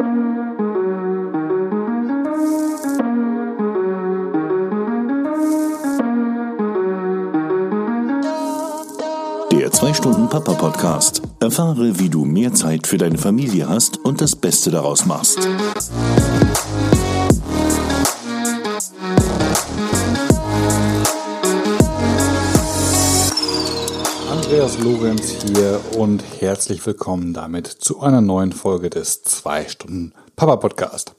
Der 2-Stunden-Papa-Podcast. Erfahre, wie du mehr Zeit für deine Familie hast und das Beste daraus machst. Andreas Lorenz hier und herzlich willkommen damit zu einer neuen Folge des 2-Stunden-Papa-Podcast.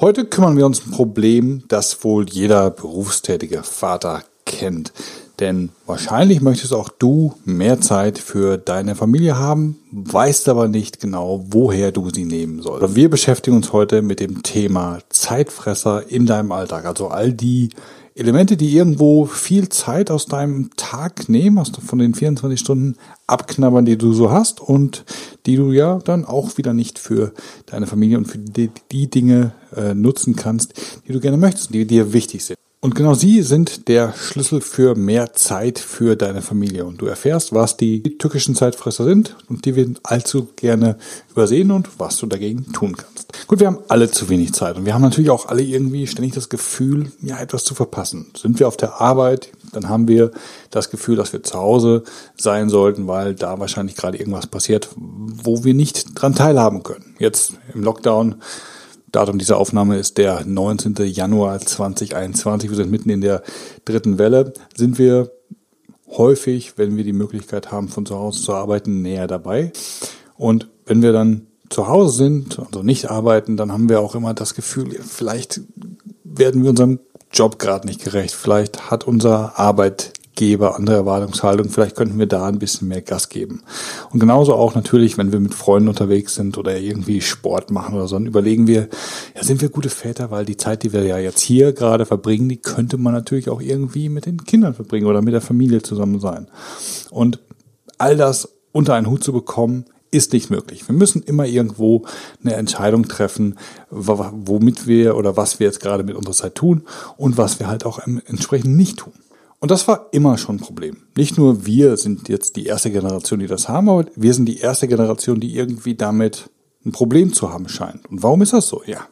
Heute kümmern wir uns um ein Problem, das wohl jeder berufstätige Vater kennt. Denn wahrscheinlich möchtest auch du mehr Zeit für deine Familie haben, weißt aber nicht genau, woher du sie nehmen sollst. Wir beschäftigen uns heute mit dem Thema Zeitfresser in deinem Alltag. Also all die Elemente, die irgendwo viel Zeit aus deinem Tag nehmen, aus, von den 24 Stunden abknabbern, die du so hast und die du ja dann auch wieder nicht für deine Familie und für die, die Dinge äh, nutzen kannst, die du gerne möchtest, die dir wichtig sind. Und genau sie sind der Schlüssel für mehr Zeit für deine Familie. Und du erfährst, was die türkischen Zeitfresser sind und die wir allzu gerne übersehen und was du dagegen tun kannst. Gut, wir haben alle zu wenig Zeit und wir haben natürlich auch alle irgendwie ständig das Gefühl, ja, etwas zu verpassen. Sind wir auf der Arbeit, dann haben wir das Gefühl, dass wir zu Hause sein sollten, weil da wahrscheinlich gerade irgendwas passiert, wo wir nicht dran teilhaben können. Jetzt im Lockdown Datum dieser Aufnahme ist der 19. Januar 2021. Wir sind mitten in der dritten Welle. Sind wir häufig, wenn wir die Möglichkeit haben, von zu Hause zu arbeiten, näher dabei. Und wenn wir dann zu Hause sind, also nicht arbeiten, dann haben wir auch immer das Gefühl, vielleicht werden wir unserem Job gerade nicht gerecht. Vielleicht hat unser Arbeit Geber, andere Erwartungshaltung. Vielleicht könnten wir da ein bisschen mehr Gas geben. Und genauso auch natürlich, wenn wir mit Freunden unterwegs sind oder irgendwie Sport machen oder so, dann überlegen wir, ja, sind wir gute Väter, weil die Zeit, die wir ja jetzt hier gerade verbringen, die könnte man natürlich auch irgendwie mit den Kindern verbringen oder mit der Familie zusammen sein. Und all das unter einen Hut zu bekommen, ist nicht möglich. Wir müssen immer irgendwo eine Entscheidung treffen, womit wir oder was wir jetzt gerade mit unserer Zeit tun und was wir halt auch entsprechend nicht tun. Und das war immer schon ein Problem. Nicht nur wir sind jetzt die erste Generation, die das haben, aber wir sind die erste Generation, die irgendwie damit ein Problem zu haben scheint. Und warum ist das so? Ja.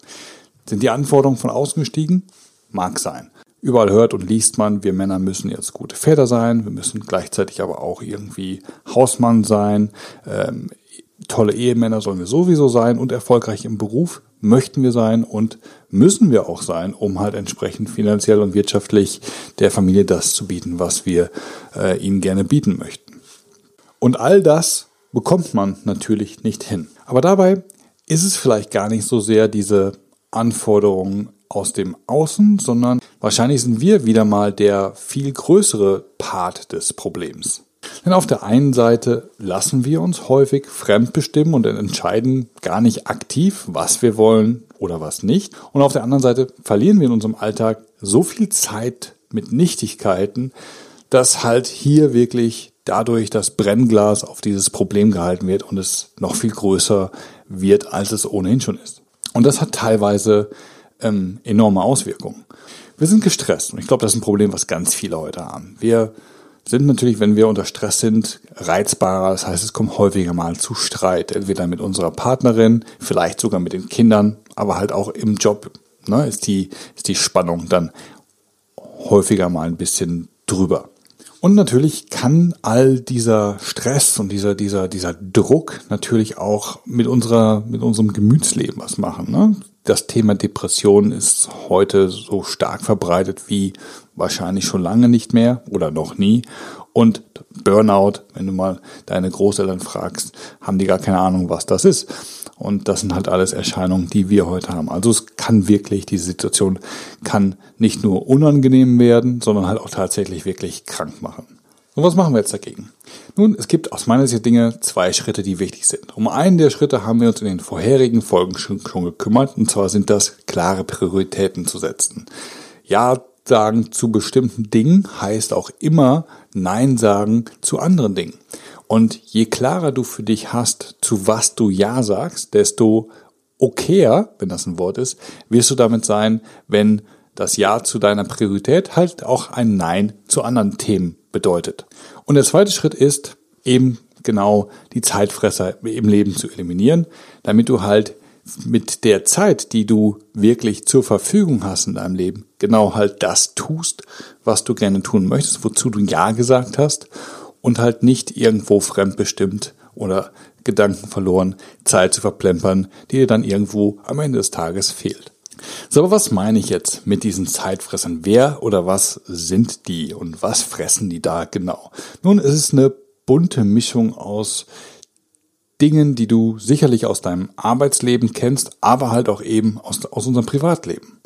Sind die Anforderungen von außen gestiegen? Mag sein. Überall hört und liest man, wir Männer müssen jetzt gute Väter sein, wir müssen gleichzeitig aber auch irgendwie Hausmann sein, ähm, tolle Ehemänner sollen wir sowieso sein und erfolgreich im Beruf möchten wir sein und müssen wir auch sein, um halt entsprechend finanziell und wirtschaftlich der Familie das zu bieten, was wir äh, ihnen gerne bieten möchten. Und all das bekommt man natürlich nicht hin. Aber dabei ist es vielleicht gar nicht so sehr diese Anforderungen aus dem Außen, sondern wahrscheinlich sind wir wieder mal der viel größere Part des Problems. Denn auf der einen Seite lassen wir uns häufig fremdbestimmen und entscheiden gar nicht aktiv, was wir wollen oder was nicht. Und auf der anderen Seite verlieren wir in unserem Alltag so viel Zeit mit Nichtigkeiten, dass halt hier wirklich dadurch das Brennglas auf dieses Problem gehalten wird und es noch viel größer wird, als es ohnehin schon ist. Und das hat teilweise ähm, enorme Auswirkungen. Wir sind gestresst und ich glaube, das ist ein Problem, was ganz viele heute haben. Wir sind natürlich, wenn wir unter Stress sind, reizbarer. Das heißt, es kommt häufiger mal zu Streit. Entweder mit unserer Partnerin, vielleicht sogar mit den Kindern, aber halt auch im Job ne, ist, die, ist die Spannung dann häufiger mal ein bisschen drüber. Und natürlich kann all dieser Stress und dieser, dieser, dieser Druck natürlich auch mit unserer, mit unserem Gemütsleben was machen. Ne? Das Thema Depression ist heute so stark verbreitet wie wahrscheinlich schon lange nicht mehr oder noch nie. Und Burnout, wenn du mal deine Großeltern fragst, haben die gar keine Ahnung, was das ist. Und das sind halt alles Erscheinungen, die wir heute haben. Also es kann wirklich, diese Situation kann nicht nur unangenehm werden, sondern halt auch tatsächlich wirklich krank machen. Und was machen wir jetzt dagegen? Nun, es gibt aus meiner Sicht Dinge zwei Schritte, die wichtig sind. Um einen der Schritte haben wir uns in den vorherigen Folgen schon, schon gekümmert, und zwar sind das klare Prioritäten zu setzen. Ja sagen zu bestimmten Dingen heißt auch immer Nein sagen zu anderen Dingen. Und je klarer du für dich hast, zu was du Ja sagst, desto okayer, wenn das ein Wort ist, wirst du damit sein, wenn das Ja zu deiner Priorität halt auch ein Nein zu anderen Themen bedeutet. Und der zweite Schritt ist eben genau die Zeitfresser im Leben zu eliminieren, damit du halt mit der Zeit, die du wirklich zur Verfügung hast in deinem Leben, genau halt das tust, was du gerne tun möchtest, wozu du Ja gesagt hast und halt nicht irgendwo fremdbestimmt oder Gedanken verloren, Zeit zu verplempern, die dir dann irgendwo am Ende des Tages fehlt. So, aber was meine ich jetzt mit diesen Zeitfressern? Wer oder was sind die und was fressen die da genau? Nun, es ist eine bunte Mischung aus Dingen, die du sicherlich aus deinem Arbeitsleben kennst, aber halt auch eben aus, aus unserem Privatleben.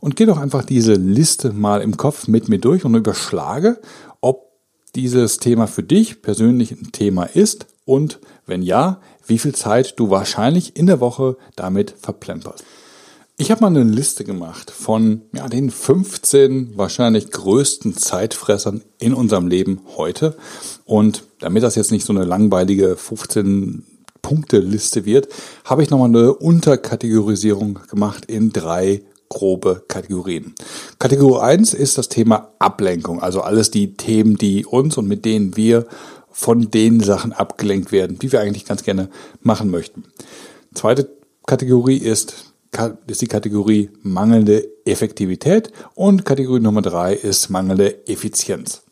Und geh doch einfach diese Liste mal im Kopf mit mir durch und überschlage, ob dieses Thema für dich persönlich ein Thema ist und wenn ja, wie viel Zeit du wahrscheinlich in der Woche damit verplemperst. Ich habe mal eine Liste gemacht von ja, den 15 wahrscheinlich größten Zeitfressern in unserem Leben heute. Und damit das jetzt nicht so eine langweilige 15 Punkte-Liste wird, habe ich nochmal eine Unterkategorisierung gemacht in drei grobe Kategorien. Kategorie 1 ist das Thema Ablenkung, also alles die Themen, die uns und mit denen wir von den Sachen abgelenkt werden, die wir eigentlich ganz gerne machen möchten. Zweite Kategorie ist ist die Kategorie mangelnde Effektivität und Kategorie Nummer drei ist mangelnde Effizienz.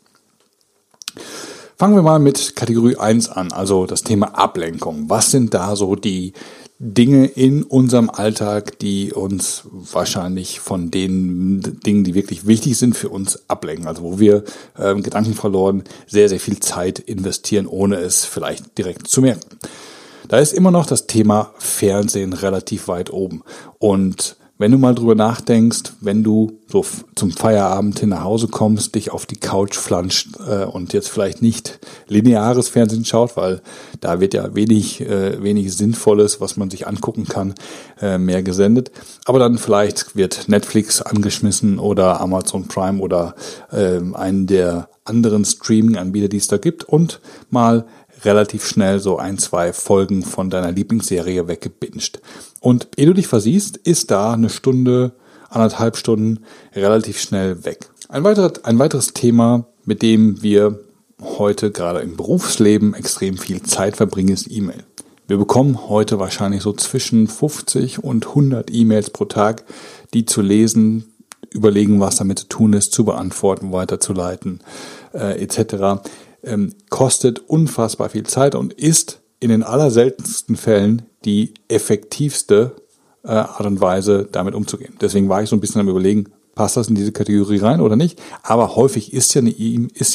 Fangen wir mal mit Kategorie 1 an, also das Thema Ablenkung. Was sind da so die Dinge in unserem Alltag, die uns wahrscheinlich von den Dingen, die wirklich wichtig sind für uns, ablenken? Also wo wir äh, Gedanken verloren, sehr, sehr viel Zeit investieren, ohne es vielleicht direkt zu merken. Da ist immer noch das Thema Fernsehen relativ weit oben. Und wenn du mal drüber nachdenkst, wenn du so zum Feierabend hin nach Hause kommst, dich auf die Couch flanscht äh, und jetzt vielleicht nicht lineares Fernsehen schaut, weil da wird ja wenig, äh, wenig Sinnvolles, was man sich angucken kann, äh, mehr gesendet. Aber dann vielleicht wird Netflix angeschmissen oder Amazon Prime oder äh, einen der anderen Streaming-Anbieter, die es da gibt und mal relativ schnell so ein, zwei Folgen von deiner Lieblingsserie weggebinged. Und ehe du dich versiehst, ist da eine Stunde, anderthalb Stunden relativ schnell weg. Ein, weiterer, ein weiteres Thema, mit dem wir heute gerade im Berufsleben extrem viel Zeit verbringen, ist E-Mail. Wir bekommen heute wahrscheinlich so zwischen 50 und 100 E-Mails pro Tag, die zu lesen, überlegen, was damit zu tun ist, zu beantworten, weiterzuleiten, äh, etc ähm, kostet unfassbar viel Zeit und ist in den allerseltensten Fällen die effektivste äh, Art und Weise, damit umzugehen. Deswegen war ich so ein bisschen am überlegen, passt das in diese Kategorie rein oder nicht? Aber häufig ist ja eine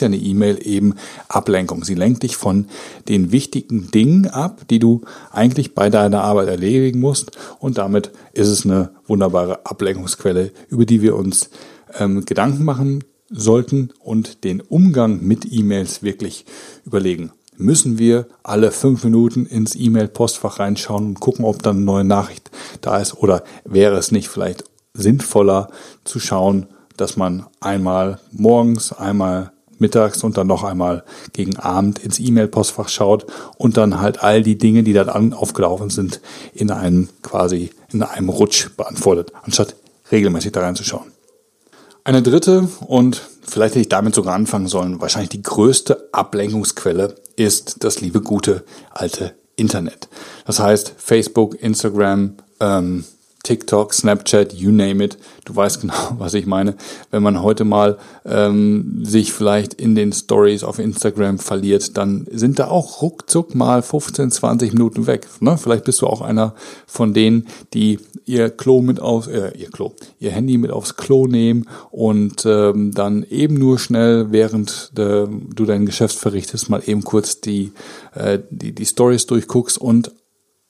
eine E-Mail eben Ablenkung. Sie lenkt dich von den wichtigen Dingen ab, die du eigentlich bei deiner Arbeit erledigen musst. Und damit ist es eine wunderbare Ablenkungsquelle, über die wir uns ähm, Gedanken machen sollten und den Umgang mit E-Mails wirklich überlegen. Müssen wir alle fünf Minuten ins E-Mail-Postfach reinschauen und gucken, ob dann eine neue Nachricht da ist? Oder wäre es nicht vielleicht sinnvoller zu schauen, dass man einmal morgens, einmal mittags und dann noch einmal gegen Abend ins E-Mail-Postfach schaut und dann halt all die Dinge, die da aufgelaufen sind, in einem quasi in einem Rutsch beantwortet, anstatt regelmäßig da reinzuschauen. Eine dritte und vielleicht hätte ich damit sogar anfangen sollen, wahrscheinlich die größte Ablenkungsquelle ist das liebe gute alte Internet. Das heißt Facebook, Instagram, ähm, TikTok, Snapchat, you name it. Du weißt genau, was ich meine. Wenn man heute mal ähm, sich vielleicht in den Stories auf Instagram verliert, dann sind da auch ruckzuck mal 15, 20 Minuten weg. Ne? Vielleicht bist du auch einer von denen, die ihr Klo mit auf, äh, ihr Klo, ihr Handy mit aufs Klo nehmen und ähm, dann eben nur schnell, während äh, du dein Geschäft verrichtest, mal eben kurz die, äh, die, die Stories durchguckst und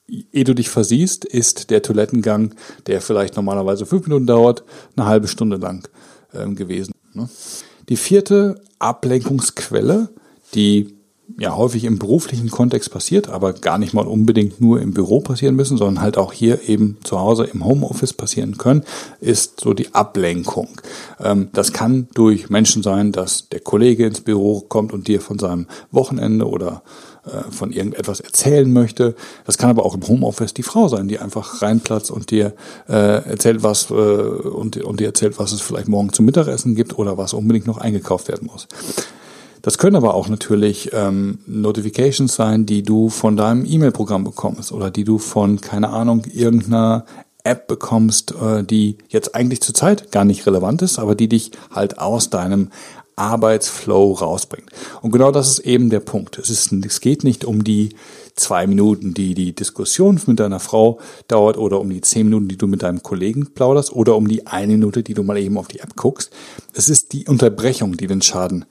ehe du dich versiehst, ist der Toilettengang, der vielleicht normalerweise fünf Minuten dauert, eine halbe Stunde lang ähm, gewesen. Ne? Die vierte Ablenkungsquelle, die ja häufig im beruflichen Kontext passiert, aber gar nicht mal unbedingt nur im Büro passieren müssen, sondern halt auch hier eben zu Hause im Homeoffice passieren können, ist so die Ablenkung. Ähm, das kann durch Menschen sein, dass der Kollege ins Büro kommt und dir von seinem Wochenende oder von irgendetwas erzählen möchte. Das kann aber auch im Homeoffice die Frau sein, die einfach reinplatzt und dir äh, erzählt was äh, und, und dir erzählt, was es vielleicht morgen zum Mittagessen gibt oder was unbedingt noch eingekauft werden muss. Das können aber auch natürlich ähm, Notifications sein, die du von deinem E-Mail-Programm bekommst oder die du von, keine Ahnung, irgendeiner App bekommst, äh, die jetzt eigentlich zurzeit gar nicht relevant ist, aber die dich halt aus deinem Arbeitsflow rausbringt. Und genau das ist eben der Punkt. Es, ist, es geht nicht um die zwei Minuten, die die Diskussion mit deiner Frau dauert oder um die zehn Minuten, die du mit deinem Kollegen plauderst oder um die eine Minute, die du mal eben auf die App guckst. Es ist die Unterbrechung, die den Schaden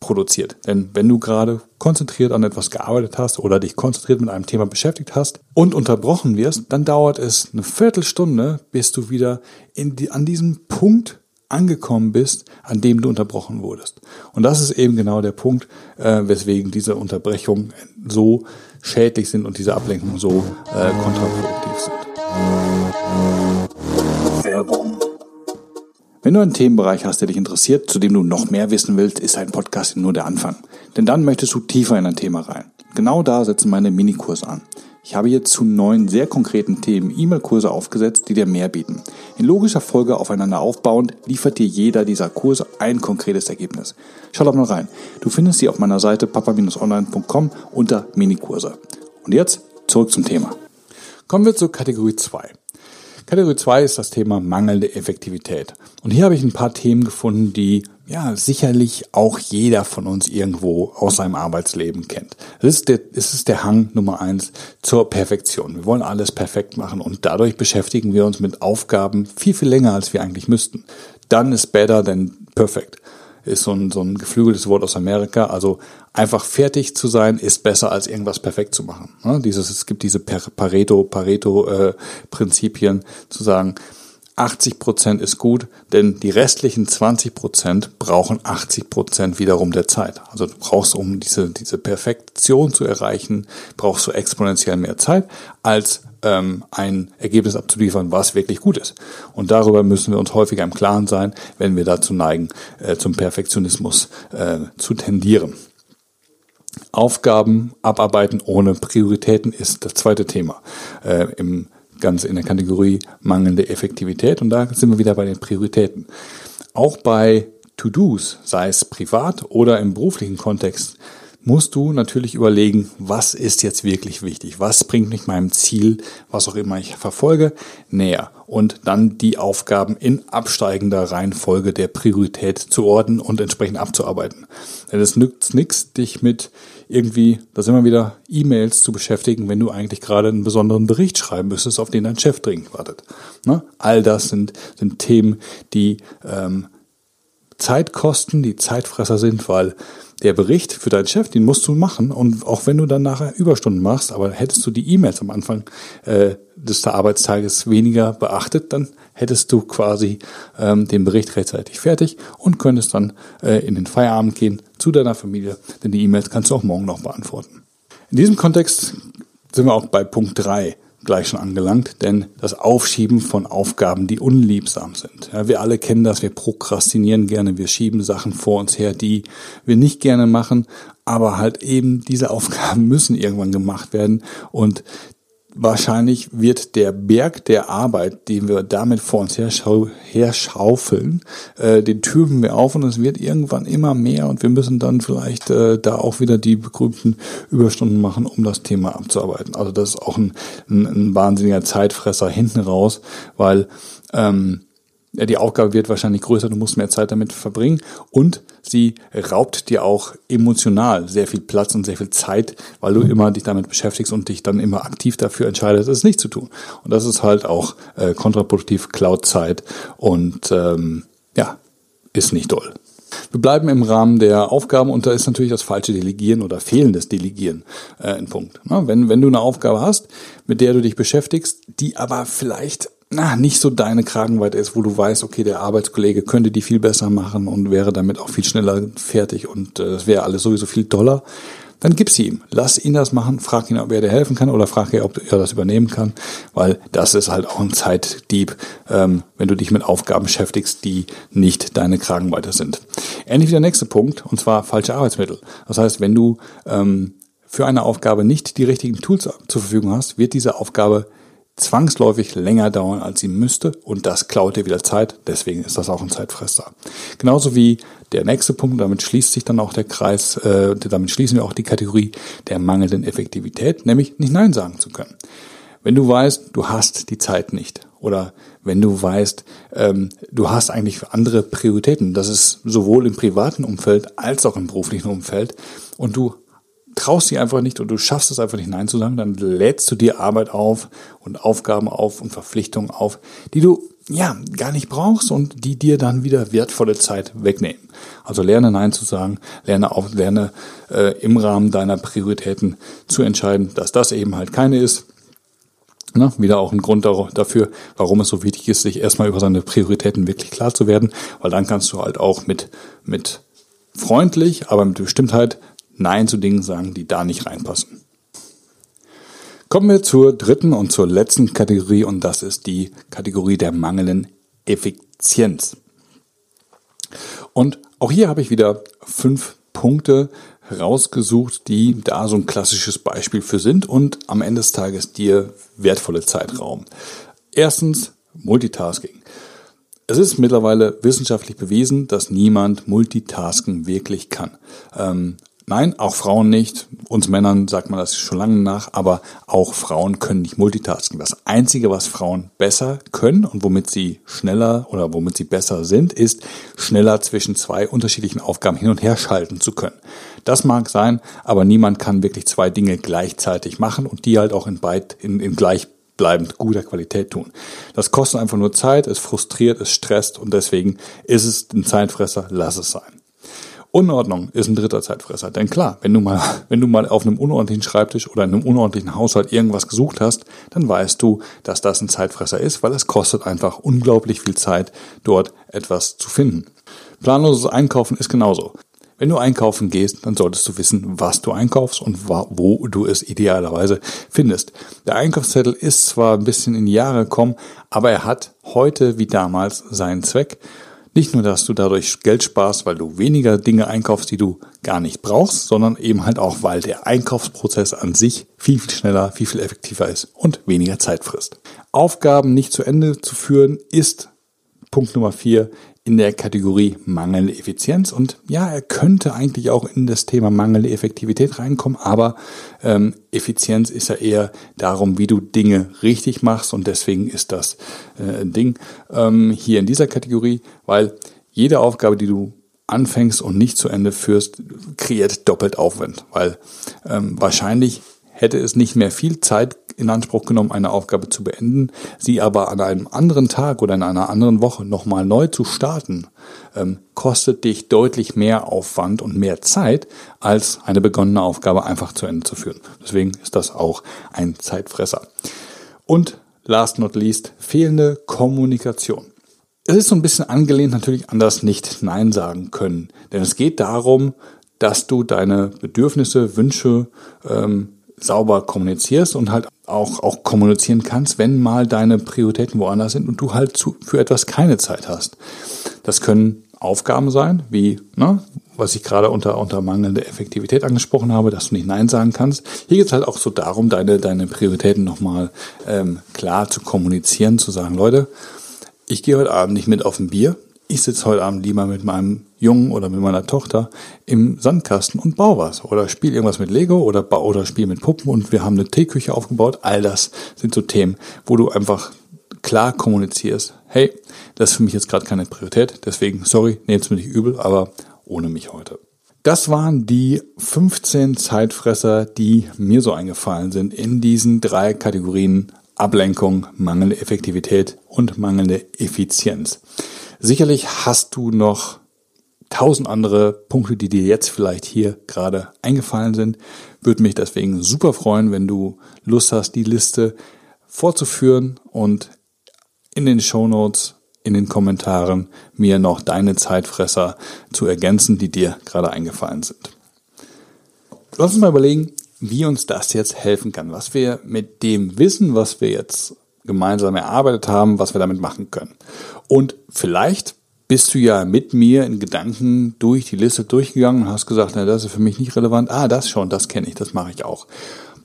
produziert. Denn wenn du gerade konzentriert an etwas gearbeitet hast oder dich konzentriert mit einem Thema beschäftigt hast und unterbrochen wirst, dann dauert es eine Viertelstunde, bis du wieder in die, an diesem Punkt angekommen bist, an dem du unterbrochen wurdest. Und das ist eben genau der Punkt, äh, weswegen diese Unterbrechungen so schädlich sind und diese Ablenkungen so äh, kontraproduktiv sind. Werbung. Wenn du einen Themenbereich hast, der dich interessiert, zu dem du noch mehr wissen willst, ist ein Podcast nur der Anfang. Denn dann möchtest du tiefer in ein Thema rein. Genau da setzen meine Minikurse an. Ich habe hier zu neun sehr konkreten Themen E-Mail-Kurse aufgesetzt, die dir mehr bieten. In logischer Folge aufeinander aufbauend liefert dir jeder dieser Kurse ein konkretes Ergebnis. Schau doch mal rein. Du findest sie auf meiner Seite papa-online.com unter Minikurse. Und jetzt zurück zum Thema. Kommen wir zur Kategorie 2. Kategorie 2 ist das Thema mangelnde Effektivität. Und hier habe ich ein paar Themen gefunden, die ja sicherlich auch jeder von uns irgendwo aus seinem Arbeitsleben kennt. Es ist der, es ist der Hang Nummer eins zur Perfektion. Wir wollen alles perfekt machen und dadurch beschäftigen wir uns mit Aufgaben viel, viel länger, als wir eigentlich müssten. Dann ist better than perfect ist so ein, so ein geflügeltes Wort aus Amerika. Also einfach fertig zu sein ist besser als irgendwas perfekt zu machen. Ne? Dieses, es gibt diese Pareto, Pareto äh, zu sagen, 80 Prozent ist gut, denn die restlichen 20 Prozent brauchen 80 Prozent wiederum der Zeit. Also du brauchst, um diese, diese Perfektion zu erreichen, brauchst du exponentiell mehr Zeit, als ähm, ein Ergebnis abzuliefern, was wirklich gut ist. Und darüber müssen wir uns häufiger im Klaren sein, wenn wir dazu neigen, äh, zum Perfektionismus äh, zu tendieren. Aufgaben abarbeiten ohne Prioritäten ist das zweite Thema. Äh, Im ganz in der Kategorie mangelnde Effektivität und da sind wir wieder bei den Prioritäten. Auch bei To-Dos, sei es privat oder im beruflichen Kontext, musst du natürlich überlegen, was ist jetzt wirklich wichtig? Was bringt mich meinem Ziel, was auch immer ich verfolge, näher? Und dann die Aufgaben in absteigender Reihenfolge der Priorität zu ordnen und entsprechend abzuarbeiten. Denn es nützt nichts, dich mit irgendwie, da sind wir wieder, E-Mails zu beschäftigen, wenn du eigentlich gerade einen besonderen Bericht schreiben müsstest, auf den dein Chef dringend wartet. Ne? All das sind, sind Themen, die ähm, Zeit kosten, die Zeitfresser sind, weil der Bericht für deinen Chef, den musst du machen und auch wenn du dann nachher Überstunden machst, aber hättest du die E-Mails am Anfang äh, des Arbeitstages weniger beachtet, dann hättest du quasi ähm, den Bericht rechtzeitig fertig und könntest dann äh, in den Feierabend gehen zu deiner Familie, denn die E-Mails kannst du auch morgen noch beantworten. In diesem Kontext sind wir auch bei Punkt drei gleich schon angelangt, denn das Aufschieben von Aufgaben, die unliebsam sind. Ja, wir alle kennen das, wir prokrastinieren gerne, wir schieben Sachen vor uns her, die wir nicht gerne machen, aber halt eben diese Aufgaben müssen irgendwann gemacht werden und wahrscheinlich wird der Berg der Arbeit, den wir damit vor uns herschaufeln, äh, den türmen wir auf und es wird irgendwann immer mehr und wir müssen dann vielleicht äh, da auch wieder die berühmten Überstunden machen, um das Thema abzuarbeiten. Also das ist auch ein, ein, ein wahnsinniger Zeitfresser hinten raus, weil ähm, die Aufgabe wird wahrscheinlich größer, du musst mehr Zeit damit verbringen und sie raubt dir auch emotional sehr viel Platz und sehr viel Zeit, weil du immer dich damit beschäftigst und dich dann immer aktiv dafür entscheidest, es nicht zu tun. Und das ist halt auch äh, kontraproduktiv Cloud-Zeit und ähm, ja, ist nicht doll. Wir bleiben im Rahmen der Aufgaben und da ist natürlich das falsche Delegieren oder fehlendes Delegieren äh, ein Punkt. Na, wenn, wenn du eine Aufgabe hast, mit der du dich beschäftigst, die aber vielleicht na, nicht so deine Kragenweite ist, wo du weißt, okay, der Arbeitskollege könnte die viel besser machen und wäre damit auch viel schneller fertig und es äh, wäre alles sowieso viel doller, dann gib sie ihm. Lass ihn das machen, frag ihn, ob er dir helfen kann oder frag ihn, ob er das übernehmen kann, weil das ist halt auch ein Zeitdieb, ähm, wenn du dich mit Aufgaben beschäftigst, die nicht deine Kragenweite sind. Ähnlich wie der nächste Punkt, und zwar falsche Arbeitsmittel. Das heißt, wenn du ähm, für eine Aufgabe nicht die richtigen Tools zur Verfügung hast, wird diese Aufgabe zwangsläufig länger dauern, als sie müsste und das klaut dir wieder Zeit. Deswegen ist das auch ein Zeitfresser. Genauso wie der nächste Punkt, damit schließt sich dann auch der Kreis, äh, damit schließen wir auch die Kategorie der mangelnden Effektivität, nämlich nicht Nein sagen zu können. Wenn du weißt, du hast die Zeit nicht oder wenn du weißt, ähm, du hast eigentlich andere Prioritäten, das ist sowohl im privaten Umfeld als auch im beruflichen Umfeld und du traust dich einfach nicht und du schaffst es einfach nicht Nein zu sagen, dann lädst du dir Arbeit auf und Aufgaben auf und Verpflichtungen auf, die du ja gar nicht brauchst und die dir dann wieder wertvolle Zeit wegnehmen. Also lerne Nein zu sagen, lerne auch, lerne äh, im Rahmen deiner Prioritäten zu entscheiden, dass das eben halt keine ist. Na, wieder auch ein Grund dafür, warum es so wichtig ist, sich erstmal über seine Prioritäten wirklich klar zu werden, weil dann kannst du halt auch mit, mit freundlich, aber mit Bestimmtheit Nein zu Dingen sagen, die da nicht reinpassen. Kommen wir zur dritten und zur letzten Kategorie und das ist die Kategorie der mangelnden Effizienz. Und auch hier habe ich wieder fünf Punkte herausgesucht, die da so ein klassisches Beispiel für sind und am Ende des Tages dir wertvolle Zeit rauben. Erstens Multitasking. Es ist mittlerweile wissenschaftlich bewiesen, dass niemand Multitasking wirklich kann. Ähm, Nein, auch Frauen nicht. Uns Männern sagt man das schon lange nach, aber auch Frauen können nicht multitasken. Das Einzige, was Frauen besser können und womit sie schneller oder womit sie besser sind, ist schneller zwischen zwei unterschiedlichen Aufgaben hin und her schalten zu können. Das mag sein, aber niemand kann wirklich zwei Dinge gleichzeitig machen und die halt auch in, beid, in, in gleichbleibend guter Qualität tun. Das kostet einfach nur Zeit, es frustriert, es stresst und deswegen ist es ein Zeitfresser, lass es sein. Unordnung ist ein dritter Zeitfresser. Denn klar, wenn du mal, wenn du mal auf einem unordentlichen Schreibtisch oder in einem unordentlichen Haushalt irgendwas gesucht hast, dann weißt du, dass das ein Zeitfresser ist, weil es kostet einfach unglaublich viel Zeit, dort etwas zu finden. Planloses Einkaufen ist genauso. Wenn du einkaufen gehst, dann solltest du wissen, was du einkaufst und wo du es idealerweise findest. Der Einkaufszettel ist zwar ein bisschen in die Jahre gekommen, aber er hat heute wie damals seinen Zweck nicht nur, dass du dadurch Geld sparst, weil du weniger Dinge einkaufst, die du gar nicht brauchst, sondern eben halt auch, weil der Einkaufsprozess an sich viel, viel schneller, viel, viel effektiver ist und weniger Zeit frisst. Aufgaben nicht zu Ende zu führen ist Punkt Nummer vier in der Kategorie mangelnde Effizienz. Und ja, er könnte eigentlich auch in das Thema mangelnde Effektivität reinkommen, aber ähm, Effizienz ist ja eher darum, wie du Dinge richtig machst. Und deswegen ist das äh, ein Ding ähm, hier in dieser Kategorie, weil jede Aufgabe, die du anfängst und nicht zu Ende führst, kreiert doppelt Aufwand, weil ähm, wahrscheinlich hätte es nicht mehr viel Zeit in Anspruch genommen, eine Aufgabe zu beenden, sie aber an einem anderen Tag oder in einer anderen Woche nochmal neu zu starten, ähm, kostet dich deutlich mehr Aufwand und mehr Zeit, als eine begonnene Aufgabe einfach zu Ende zu führen. Deswegen ist das auch ein Zeitfresser. Und last not least, fehlende Kommunikation. Es ist so ein bisschen angelehnt natürlich an das nicht Nein sagen können. Denn es geht darum, dass du deine Bedürfnisse, Wünsche ähm, sauber kommunizierst und halt auch, auch kommunizieren kannst, wenn mal deine Prioritäten woanders sind und du halt zu, für etwas keine Zeit hast. Das können Aufgaben sein, wie, ne, was ich gerade unter, unter mangelnde Effektivität angesprochen habe, dass du nicht Nein sagen kannst. Hier geht es halt auch so darum, deine, deine Prioritäten nochmal ähm, klar zu kommunizieren, zu sagen, Leute, ich gehe heute Abend nicht mit auf ein Bier, ich sitze heute Abend lieber mit meinem Jungen oder mit meiner Tochter im Sandkasten und baue was oder spiele irgendwas mit Lego oder oder spiele mit Puppen und wir haben eine Teeküche aufgebaut. All das sind so Themen, wo du einfach klar kommunizierst, hey, das ist für mich jetzt gerade keine Priorität, deswegen sorry, nehmt's mir nicht übel, aber ohne mich heute. Das waren die 15 Zeitfresser, die mir so eingefallen sind in diesen drei Kategorien Ablenkung, mangelnde Effektivität und mangelnde Effizienz. Sicherlich hast du noch tausend andere Punkte, die dir jetzt vielleicht hier gerade eingefallen sind. Würde mich deswegen super freuen, wenn du Lust hast, die Liste fortzuführen und in den Show Notes, in den Kommentaren mir noch deine Zeitfresser zu ergänzen, die dir gerade eingefallen sind. Lass uns mal überlegen, wie uns das jetzt helfen kann, was wir mit dem Wissen, was wir jetzt gemeinsam erarbeitet haben, was wir damit machen können. Und vielleicht bist du ja mit mir in Gedanken durch die Liste durchgegangen und hast gesagt, na, das ist für mich nicht relevant. Ah, das schon, das kenne ich, das mache ich auch.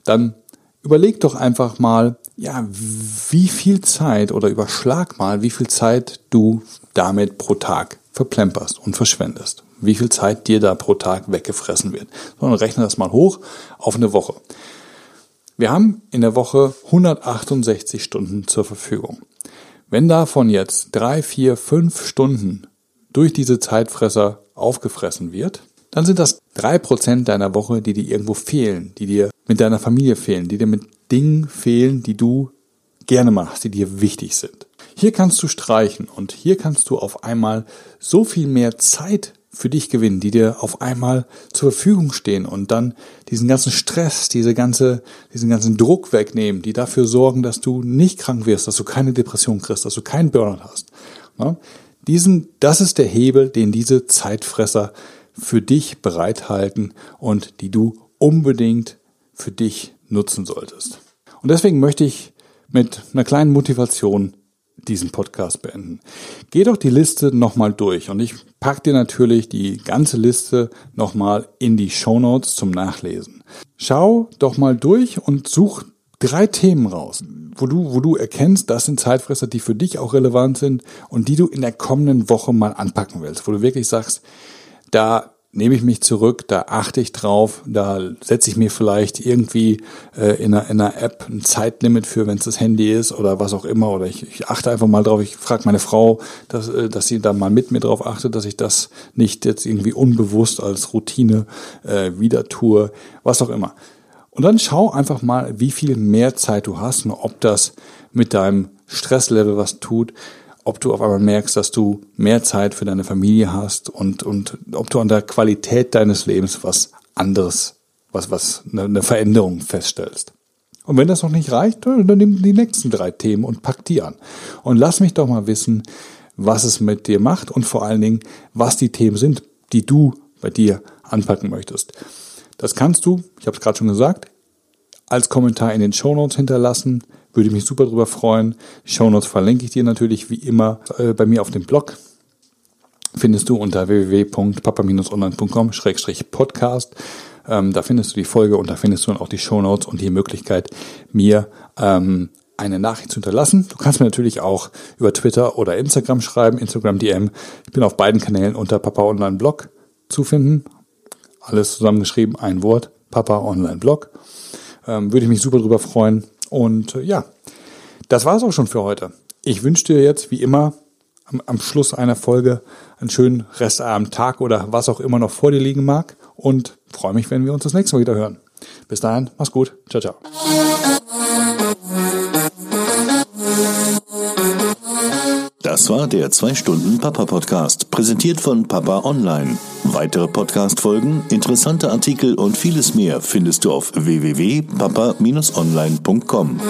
Dann überleg doch einfach mal, ja, wie viel Zeit oder überschlag mal, wie viel Zeit du damit pro Tag verplemperst und verschwendest. Wie viel Zeit dir da pro Tag weggefressen wird. Sondern rechne das mal hoch auf eine Woche. Wir haben in der Woche 168 Stunden zur Verfügung. Wenn davon jetzt drei, vier, fünf Stunden durch diese Zeitfresser aufgefressen wird, dann sind das drei Prozent deiner Woche, die dir irgendwo fehlen, die dir mit deiner Familie fehlen, die dir mit Dingen fehlen, die du gerne machst, die dir wichtig sind. Hier kannst du streichen und hier kannst du auf einmal so viel mehr Zeit für dich gewinnen, die dir auf einmal zur Verfügung stehen und dann diesen ganzen Stress, diese ganze, diesen ganzen Druck wegnehmen, die dafür sorgen, dass du nicht krank wirst, dass du keine Depression kriegst, dass du keinen Burnout hast. Ja? Diesen, das ist der Hebel, den diese Zeitfresser für dich bereithalten und die du unbedingt für dich nutzen solltest. Und deswegen möchte ich mit einer kleinen Motivation diesen Podcast beenden. Geh doch die Liste nochmal durch und ich pack dir natürlich die ganze Liste nochmal in die Show Notes zum Nachlesen. Schau doch mal durch und such drei Themen raus, wo du, wo du erkennst, das sind Zeitfresser, die für dich auch relevant sind und die du in der kommenden Woche mal anpacken willst, wo du wirklich sagst, da nehme ich mich zurück, da achte ich drauf, da setze ich mir vielleicht irgendwie äh, in, einer, in einer App ein Zeitlimit für, wenn es das Handy ist oder was auch immer, oder ich, ich achte einfach mal drauf, ich frage meine Frau, dass, äh, dass sie da mal mit mir drauf achtet, dass ich das nicht jetzt irgendwie unbewusst als Routine äh, wieder tue, was auch immer. Und dann schau einfach mal, wie viel mehr Zeit du hast und ob das mit deinem Stresslevel was tut ob du auf einmal merkst, dass du mehr Zeit für deine Familie hast und, und ob du an der Qualität deines Lebens was anderes, was, was eine, Veränderung feststellst. Und wenn das noch nicht reicht, dann nimm die nächsten drei Themen und pack die an. Und lass mich doch mal wissen, was es mit dir macht und vor allen Dingen, was die Themen sind, die du bei dir anpacken möchtest. Das kannst du, ich habe es gerade schon gesagt, als Kommentar in den Show Notes hinterlassen. Würde mich super drüber freuen. Die Shownotes verlinke ich dir natürlich wie immer äh, bei mir auf dem Blog. Findest du unter www.papa-online.com-podcast. Ähm, da findest du die Folge und da findest du dann auch die Shownotes und die Möglichkeit, mir ähm, eine Nachricht zu hinterlassen. Du kannst mir natürlich auch über Twitter oder Instagram schreiben, Instagram DM. Ich bin auf beiden Kanälen unter Papa Online Blog zu finden. Alles zusammengeschrieben, ein Wort, Papa Online Blog. Ähm, würde ich mich super drüber freuen. Und äh, ja, das war es auch schon für heute. Ich wünsche dir jetzt wie immer am, am Schluss einer Folge einen schönen Restabend, Tag oder was auch immer noch vor dir liegen mag und freue mich, wenn wir uns das nächste Mal wieder hören. Bis dahin, mach's gut. Ciao, ciao. Das war der 2-Stunden-Papa-Podcast, präsentiert von Papa Online. Weitere Podcast-Folgen, interessante Artikel und vieles mehr findest du auf www.papa-online.com.